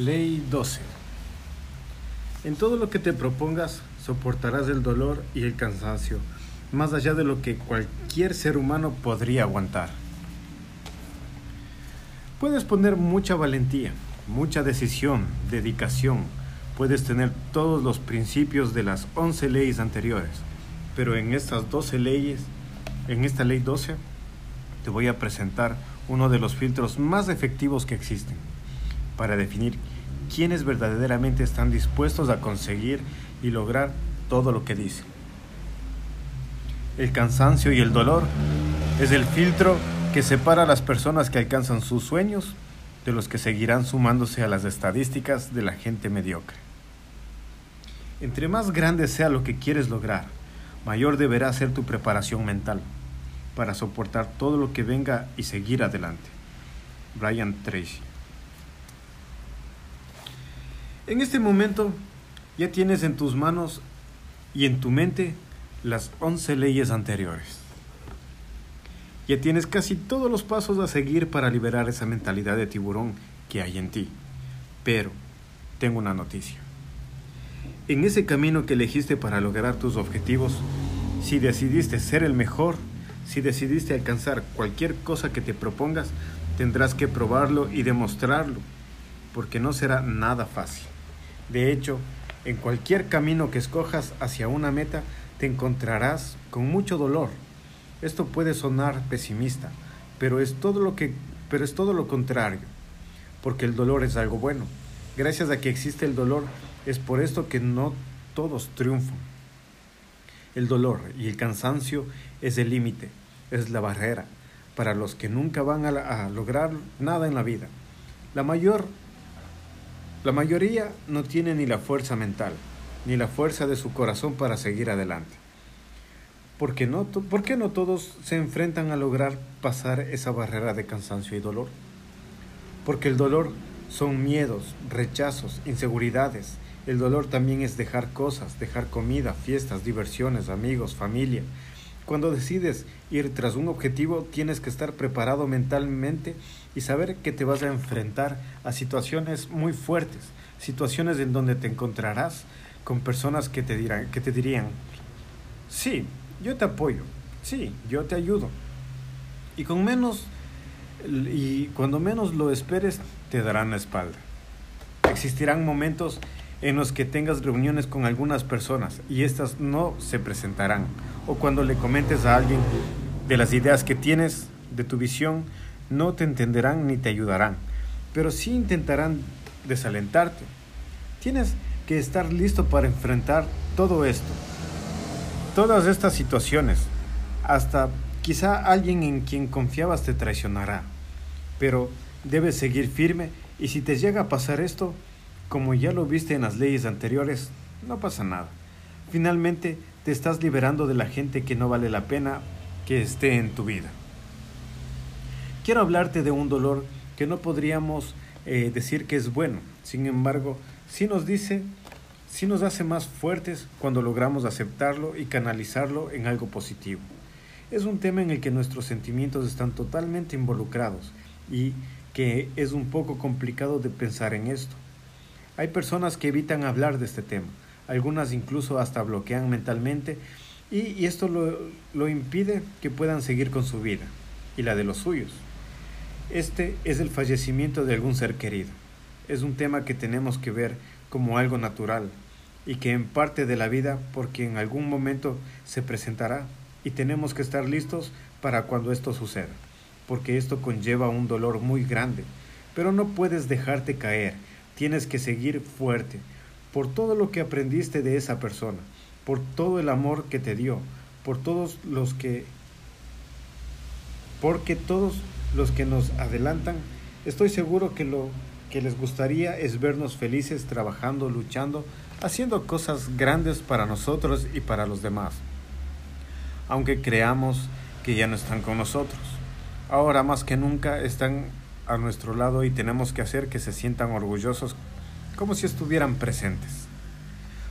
Ley 12. En todo lo que te propongas, soportarás el dolor y el cansancio, más allá de lo que cualquier ser humano podría aguantar. Puedes poner mucha valentía, mucha decisión, dedicación, puedes tener todos los principios de las 11 leyes anteriores, pero en estas 12 leyes, en esta ley 12, te voy a presentar uno de los filtros más efectivos que existen para definir quiénes verdaderamente están dispuestos a conseguir y lograr todo lo que dicen. El cansancio y el dolor es el filtro que separa a las personas que alcanzan sus sueños de los que seguirán sumándose a las estadísticas de la gente mediocre. Entre más grande sea lo que quieres lograr, mayor deberá ser tu preparación mental para soportar todo lo que venga y seguir adelante. Brian Tracy en este momento ya tienes en tus manos y en tu mente las 11 leyes anteriores. Ya tienes casi todos los pasos a seguir para liberar esa mentalidad de tiburón que hay en ti. Pero tengo una noticia. En ese camino que elegiste para lograr tus objetivos, si decidiste ser el mejor, si decidiste alcanzar cualquier cosa que te propongas, tendrás que probarlo y demostrarlo, porque no será nada fácil. De hecho, en cualquier camino que escojas hacia una meta, te encontrarás con mucho dolor. Esto puede sonar pesimista, pero es todo lo que pero es todo lo contrario, porque el dolor es algo bueno. Gracias a que existe el dolor, es por esto que no todos triunfan. El dolor y el cansancio es el límite, es la barrera para los que nunca van a, a lograr nada en la vida. La mayor la mayoría no tiene ni la fuerza mental, ni la fuerza de su corazón para seguir adelante. ¿Por qué, no, ¿Por qué no todos se enfrentan a lograr pasar esa barrera de cansancio y dolor? Porque el dolor son miedos, rechazos, inseguridades. El dolor también es dejar cosas, dejar comida, fiestas, diversiones, amigos, familia. Cuando decides ir tras un objetivo, tienes que estar preparado mentalmente y saber que te vas a enfrentar a situaciones muy fuertes, situaciones en donde te encontrarás con personas que te dirán, que te dirían, sí, yo te apoyo, sí, yo te ayudo. Y con menos y cuando menos lo esperes, te darán la espalda. Existirán momentos en los que tengas reuniones con algunas personas y estas no se presentarán. O cuando le comentes a alguien de las ideas que tienes, de tu visión, no te entenderán ni te ayudarán, pero sí intentarán desalentarte. Tienes que estar listo para enfrentar todo esto, todas estas situaciones, hasta quizá alguien en quien confiabas te traicionará, pero debes seguir firme y si te llega a pasar esto, como ya lo viste en las leyes anteriores, no pasa nada. Finalmente te estás liberando de la gente que no vale la pena que esté en tu vida. Quiero hablarte de un dolor que no podríamos eh, decir que es bueno, sin embargo, sí nos dice, sí nos hace más fuertes cuando logramos aceptarlo y canalizarlo en algo positivo. Es un tema en el que nuestros sentimientos están totalmente involucrados y que es un poco complicado de pensar en esto. Hay personas que evitan hablar de este tema, algunas incluso hasta bloquean mentalmente y, esto lo, lo impide que puedan seguir con su vida y la de los suyos. Este es el fallecimiento de algún ser querido. Es un tema que tenemos que ver como algo natural y que en parte de la vida porque en algún momento se presentará y tenemos que estar listos para cuando esto suceda, porque esto conlleva un dolor muy grande, pero no puedes dejarte caer, tienes que seguir fuerte por todo lo que aprendiste de esa persona, por todo el amor que te dio, por todos los que porque todos los que nos adelantan, estoy seguro que lo que les gustaría es vernos felices trabajando, luchando, haciendo cosas grandes para nosotros y para los demás. Aunque creamos que ya no están con nosotros. Ahora más que nunca están a nuestro lado y tenemos que hacer que se sientan orgullosos como si estuvieran presentes.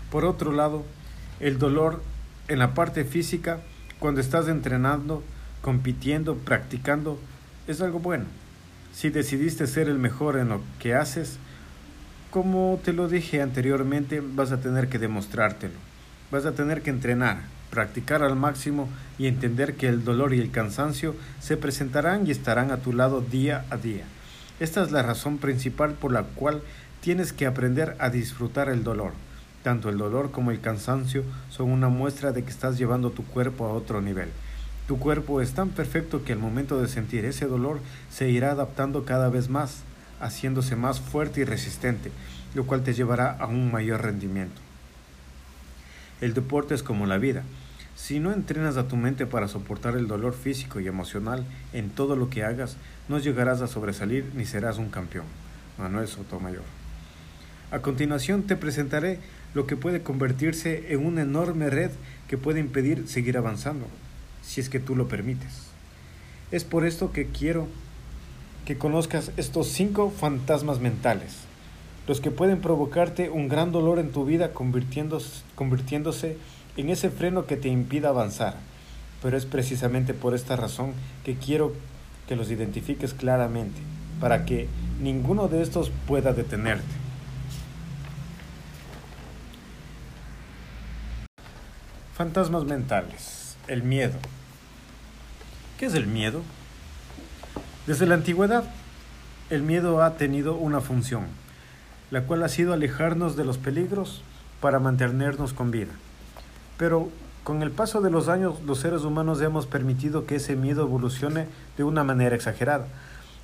Por otro lado, el dolor en la parte física, cuando estás entrenando, compitiendo, practicando, es algo bueno. Si decidiste ser el mejor en lo que haces, Como te lo dije anteriormente, vas a tener que demostrártelo. Vas a tener que entrenar, practicar al máximo y entender que el dolor y el cansancio se presentarán y estarán a tu lado día a día. Esta es la razón principal por la cual tienes que aprender a disfrutar el dolor. Tanto el dolor como el cansancio son una muestra de que estás llevando tu cuerpo a otro nivel. Tu cuerpo es tan perfecto que al momento de sentir ese dolor se irá adaptando cada vez más haciéndose más fuerte y resistente, lo cual te llevará a un mayor rendimiento. El deporte es como la vida. Si no entrenas a tu mente para soportar el dolor físico y emocional en todo lo que hagas, no llegarás a sobresalir ni serás un campeón. Manuel Sotomayor. A continuación te presentaré lo que puede convertirse en una enorme red que puede impedir seguir avanzando, si es que tú lo permites. Es por esto que quiero que conozcas estos cinco fantasmas mentales, los que pueden provocarte un gran dolor en tu vida convirtiéndose, en ese freno que te impida avanzar. Pero es precisamente por esta razón que quiero que los identifiques claramente, para que ninguno de estos pueda detenerte. Fantasmas mentales. El miedo. ¿Qué es el miedo? Desde la antigüedad, el miedo ha tenido una función, la cual ha sido alejarnos de los peligros para mantenernos con vida. Pero con el paso de los años, los seres humanos hemos permitido que ese miedo evolucione de una manera exagerada,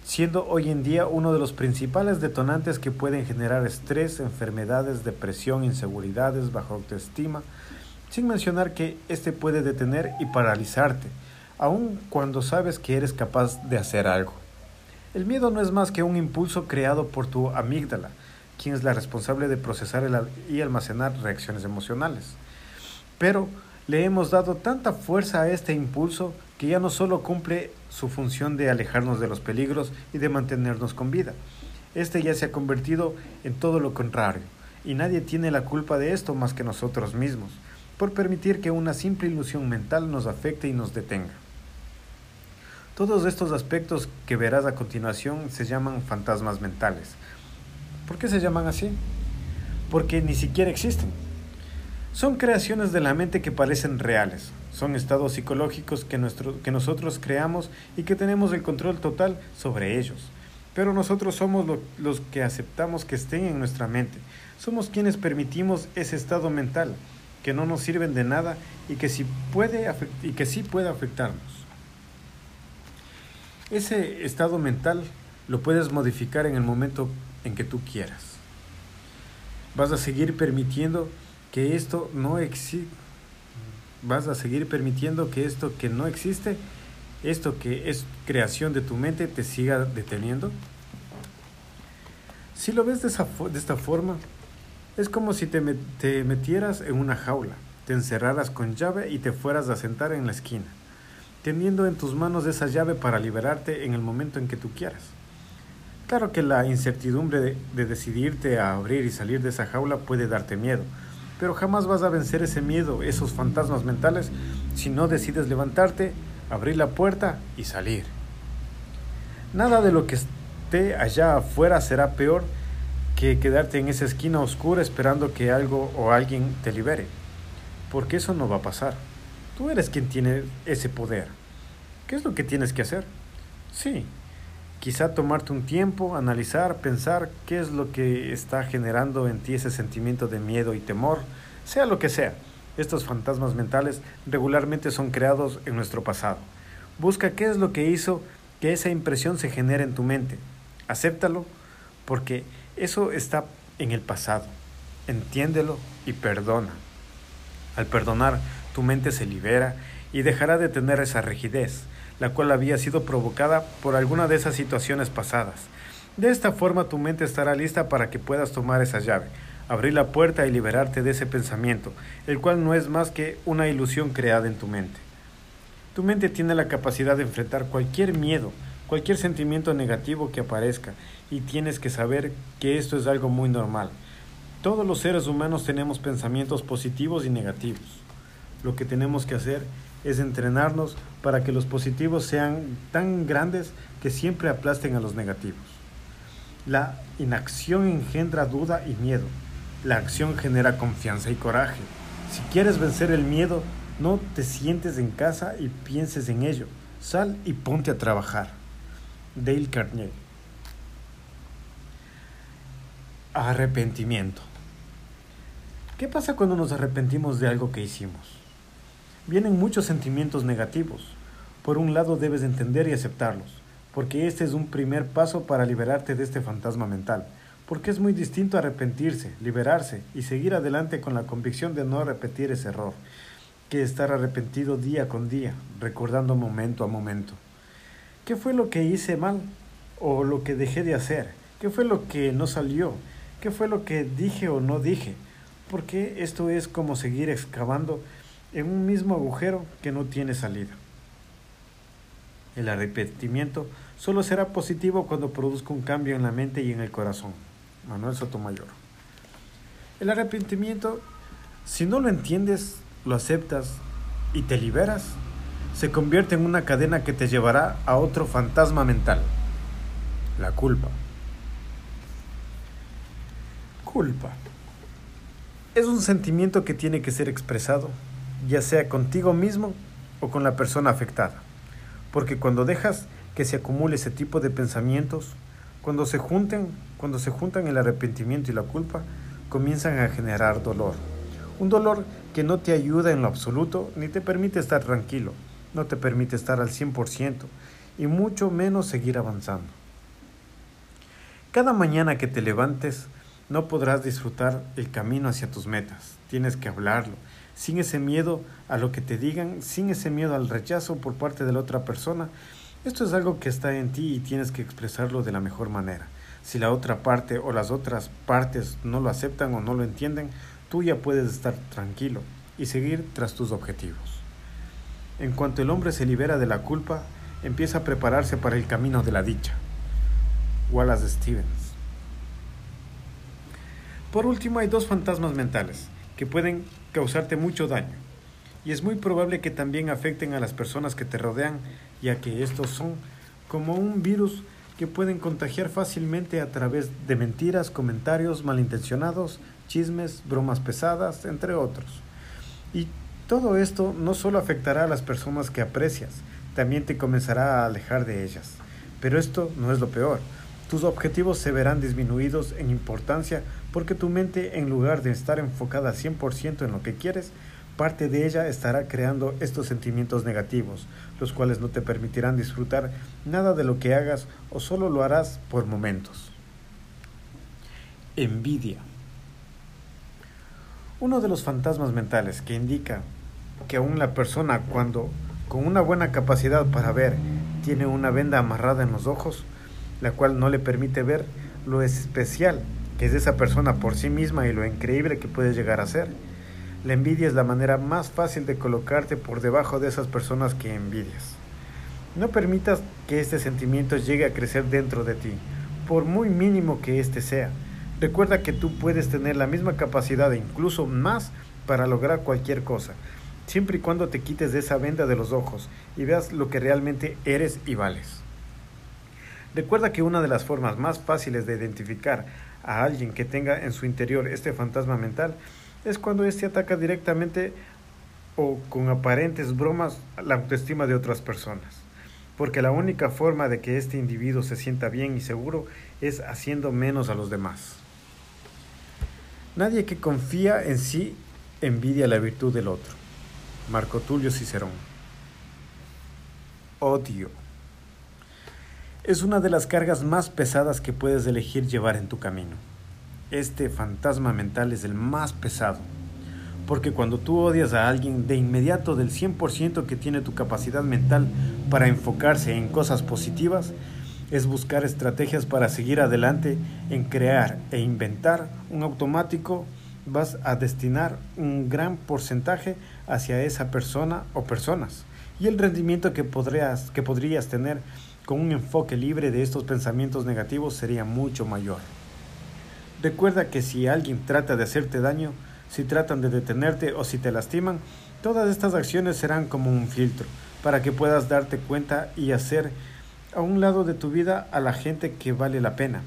siendo hoy en día uno de los principales detonantes que pueden generar estrés, enfermedades, depresión, inseguridades, baja autoestima, sin mencionar que este puede detener y paralizarte aun cuando sabes que eres capaz de hacer algo. El miedo no es más que un impulso creado por tu amígdala, quien es la responsable de procesar y almacenar reacciones emocionales. Pero le hemos dado tanta fuerza a este impulso que ya no solo cumple su función de alejarnos de los peligros y de mantenernos con vida, este ya se ha convertido en todo lo contrario, y nadie tiene la culpa de esto más que nosotros mismos, por permitir que una simple ilusión mental nos afecte y nos detenga. Todos estos aspectos que verás a continuación se llaman fantasmas mentales. ¿Por qué se llaman así? Porque ni siquiera existen. Son creaciones de la mente que parecen reales. Son estados psicológicos que, que nosotros creamos y que tenemos el control total sobre ellos. Pero nosotros somos los que aceptamos que estén en nuestra mente. Somos quienes permitimos ese estado mental, que no nos sirven de nada y que sí puede, y que sí puede afectarnos. Ese estado mental lo puedes modificar en el momento en que tú quieras. Vas a seguir permitiendo que esto no existe. Vas a seguir permitiendo que esto que no existe, esto que es creación de tu mente, te siga deteniendo. Si lo ves de, esta forma, es como si te, metieras en una jaula, te encerraras con llave y te fueras a sentar en la esquina teniendo en tus manos esa llave para liberarte en el momento en que tú quieras. Claro que la incertidumbre de, decidirte a abrir y salir de esa jaula puede darte miedo, pero jamás vas a vencer ese miedo, esos fantasmas mentales, si no decides levantarte, abrir la puerta y salir. Nada de lo que esté allá afuera será peor que quedarte en esa esquina oscura esperando que algo o alguien te libere, porque eso no va a pasar. Tú eres quien tiene ese poder. ¿Qué es lo que tienes que hacer? Sí, quizá tomarte un tiempo, analizar, pensar qué es lo que está generando en ti ese sentimiento de miedo y temor, sea lo que sea. Estos fantasmas mentales regularmente son creados en nuestro pasado. Busca qué es lo que hizo que esa impresión se genere en tu mente. Acéptalo porque eso está en el pasado. Entiéndelo y perdona. Al perdonar, tu mente se libera y dejará de tener esa rigidez, la cual había sido provocada por alguna de esas situaciones pasadas. De esta forma tu mente estará lista para que puedas tomar esa llave, abrir la puerta y liberarte de ese pensamiento, el cual no es más que una ilusión creada en tu mente. Tu mente tiene la capacidad de enfrentar cualquier miedo, cualquier sentimiento negativo que aparezca, y tienes que saber que esto es algo muy normal. Todos los seres humanos tenemos pensamientos positivos y negativos. Lo que tenemos que hacer es entrenarnos para que los positivos sean tan grandes que siempre aplasten a los negativos. La inacción engendra duda y miedo. La acción genera confianza y coraje. Si quieres vencer el miedo, no te sientes en casa y pienses en ello. Sal y ponte a trabajar. Dale Carnegie. Arrepentimiento. ¿Qué pasa cuando nos arrepentimos de algo que hicimos? Vienen muchos sentimientos negativos. Por un lado debes entender y aceptarlos, porque este es un primer paso para liberarte de este fantasma mental, porque es muy distinto arrepentirse, liberarse y seguir adelante con la convicción de no repetir ese error, que estar arrepentido día con día, recordando momento a momento. ¿Qué fue lo que hice mal o lo que dejé de hacer? ¿Qué fue lo que no salió? ¿Qué fue lo que dije o no dije? porque esto es como seguir excavando en un mismo agujero que no tiene salida. El arrepentimiento solo será positivo cuando produzca un cambio en la mente y en el corazón. Manuel Sotomayor. El arrepentimiento, si no lo entiendes, lo aceptas y te liberas, se convierte en una cadena que te llevará a otro fantasma mental, la culpa. Culpa. Es un sentimiento que tiene que ser expresado, ya sea contigo mismo o con la persona afectada. Porque cuando dejas que se acumule ese tipo de pensamientos, cuando se junten, cuando se juntan el arrepentimiento y la culpa, comienzan a generar dolor. Un dolor que no te ayuda en lo absoluto ni te permite estar tranquilo, no te permite estar al 100% y mucho menos seguir avanzando. Cada mañana que te levantes, no podrás disfrutar el camino hacia tus metas. Tienes que hablarlo, sin ese miedo a lo que te digan, sin ese miedo al rechazo por parte de la otra persona. Esto es algo que está en ti y tienes que expresarlo de la mejor manera. Si la otra parte o las otras partes no lo aceptan o no lo entienden, tú ya puedes estar tranquilo y seguir tras tus objetivos. En cuanto el hombre se libera de la culpa, empieza a prepararse para el camino de la dicha. Wallace Stevens por último, hay dos fantasmas mentales que pueden causarte mucho daño y es muy probable que también afecten a las personas que te rodean, ya que estos son como un virus que pueden contagiar fácilmente a través de mentiras, comentarios malintencionados, chismes, bromas pesadas, entre otros. Y todo esto no solo afectará a las personas que aprecias, también te comenzará a alejar de ellas. Pero esto no es lo peor. Tus objetivos se verán disminuidos en importancia porque tu mente, en lugar de estar enfocada 100% en lo que quieres, parte de ella estará creando estos sentimientos negativos, los cuales no te permitirán disfrutar nada de lo que hagas o solo lo harás por momentos. Envidia. Uno de los fantasmas mentales que indica que aún la persona cuando con una buena capacidad para ver tiene una venda amarrada en los ojos, la cual no le permite ver lo especial que es esa persona por sí misma y lo increíble que puede llegar a ser. La envidia es la manera más fácil de colocarte por debajo de esas personas que envidias. No permitas que este sentimiento llegue a crecer dentro de ti, por muy mínimo que éste sea. Recuerda que tú puedes tener la misma capacidad e incluso más para lograr cualquier cosa, siempre y cuando te quites de esa venda de los ojos y veas lo que realmente eres y vales. Recuerda que una de las formas más fáciles de identificar a alguien que tenga en su interior este fantasma mental es cuando éste ataca directamente o con aparentes bromas la autoestima de otras personas. Porque la única forma de que este individuo se sienta bien y seguro es haciendo menos a los demás. Nadie que confía en sí envidia la virtud del otro. Marco Tulio Cicerón. Odio es una de las cargas más pesadas que puedes elegir llevar en tu camino. Este fantasma mental es el más pesado, porque cuando tú odias a alguien, de inmediato del 100% que tiene tu capacidad mental para enfocarse en cosas positivas, es buscar estrategias para seguir adelante en crear e inventar un automático, vas a destinar un gran porcentaje hacia esa persona o personas. Y el rendimiento que podrías, que podrías tener con un enfoque libre de estos pensamientos negativos sería mucho mayor. Recuerda que si alguien trata de hacerte daño, si tratan de detenerte o si te lastiman, todas estas acciones serán como un filtro para que puedas darte cuenta y hacer a un lado de tu vida a la gente que vale la pena.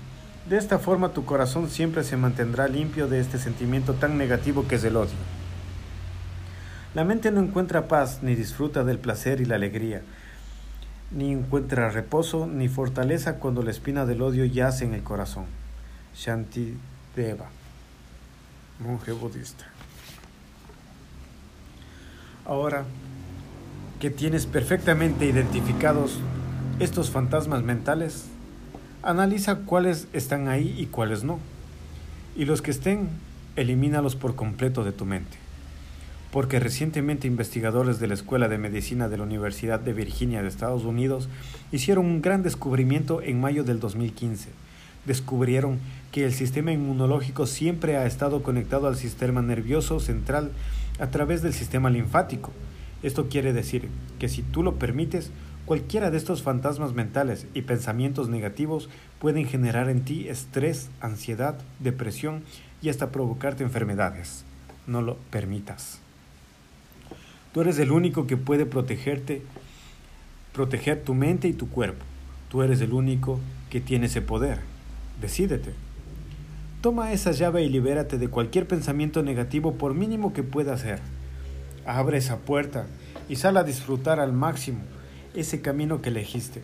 De esta forma tu corazón siempre se mantendrá limpio de este sentimiento tan negativo que es el odio. La mente no encuentra paz ni disfruta del placer y la alegría, ni encuentra reposo ni fortaleza cuando la espina del odio yace en el corazón. Shanti Deva, monje budista. Ahora que tienes perfectamente identificados estos fantasmas mentales, analiza cuáles están ahí y cuáles no. Y los que estén, elimínalos por completo de tu mente. Porque recientemente investigadores de la Escuela de Medicina de la Universidad de Virginia de Estados Unidos hicieron un gran descubrimiento en mayo del 2015. Descubrieron que el sistema inmunológico siempre ha estado conectado al sistema nervioso central a través del sistema linfático. Esto quiere decir que si tú lo permites, cualquiera de estos fantasmas mentales y pensamientos negativos pueden generar en ti estrés, ansiedad, depresión y hasta provocarte enfermedades. No lo permitas. Tú eres el único que puede protegerte, proteger tu mente y tu cuerpo. Tú eres el único que tiene ese poder. Decídete. Toma esa llave y libérate de cualquier pensamiento negativo por mínimo que pueda ser. Abre esa puerta y sal a disfrutar al máximo ese camino que elegiste,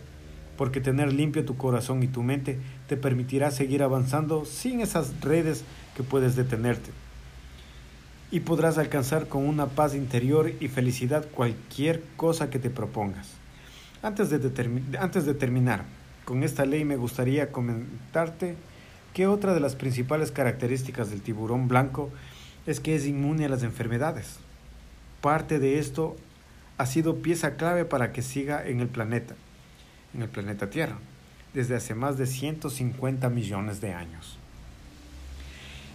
porque tener limpio tu corazón y tu mente te permitirá seguir avanzando sin esas redes que puedes detenerte. Y podrás alcanzar con una paz interior y felicidad cualquier cosa que te propongas. Antes de, antes de terminar, con esta ley me gustaría comentarte que otra de las principales características del tiburón blanco es que es inmune a las enfermedades. Parte de esto ha sido pieza clave para que siga en el planeta, en el planeta Tierra, desde hace más de 150 millones de años.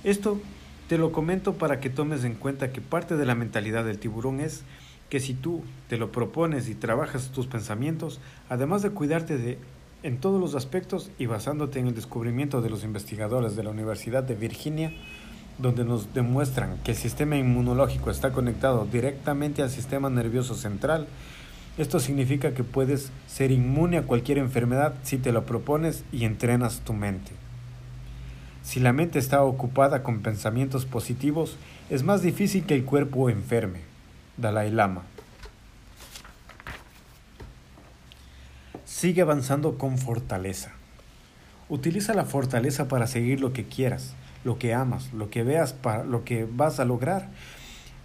Esto te lo comento para que tomes en cuenta que parte de la mentalidad del tiburón es que si tú te lo propones y trabajas tus pensamientos, además de cuidarte de en todos los aspectos y basándote en el descubrimiento de los investigadores de la Universidad de Virginia, donde nos demuestran que el sistema inmunológico está conectado directamente al sistema nervioso central, esto significa que puedes ser inmune a cualquier enfermedad si te lo propones y entrenas tu mente. Si la mente está ocupada con pensamientos positivos, es más difícil que el cuerpo enferme. Dalai Lama. Sigue avanzando con fortaleza. Utiliza la fortaleza para seguir lo que quieras, lo que amas, lo que veas, para lo que vas a lograr.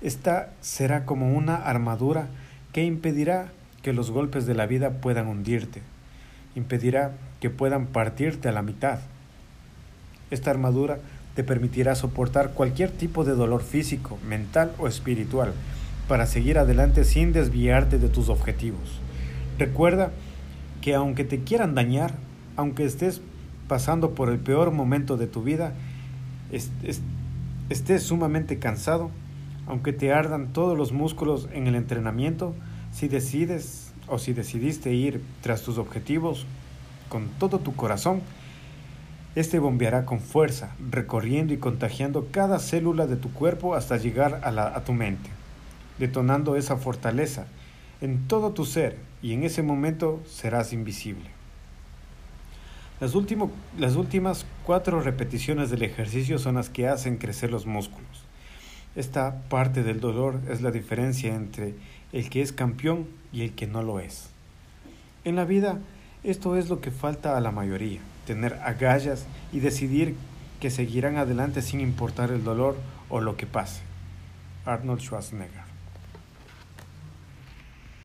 Esta será como una armadura que impedirá que los golpes de la vida puedan hundirte, impedirá que puedan partirte a la mitad. Esta armadura te permitirá soportar cualquier tipo de dolor físico, mental o espiritual para seguir adelante sin desviarte de tus objetivos. Recuerda que aunque te quieran dañar, aunque estés pasando por el peor momento de tu vida, estés sumamente cansado, aunque te ardan todos los músculos en el entrenamiento, si decides o si decidiste ir tras tus objetivos con todo tu corazón, este bombeará con fuerza, recorriendo y contagiando cada célula de tu cuerpo hasta llegar a, a tu mente, detonando esa fortaleza en todo tu ser y en ese momento serás invisible. Las, últimas cuatro repeticiones del ejercicio son las que hacen crecer los músculos. Esta parte del dolor es la diferencia entre el que es campeón y el que no lo es. En la vida, esto es lo que falta a la mayoría, tener agallas y decidir que seguirán adelante sin importar el dolor o lo que pase. Arnold Schwarzenegger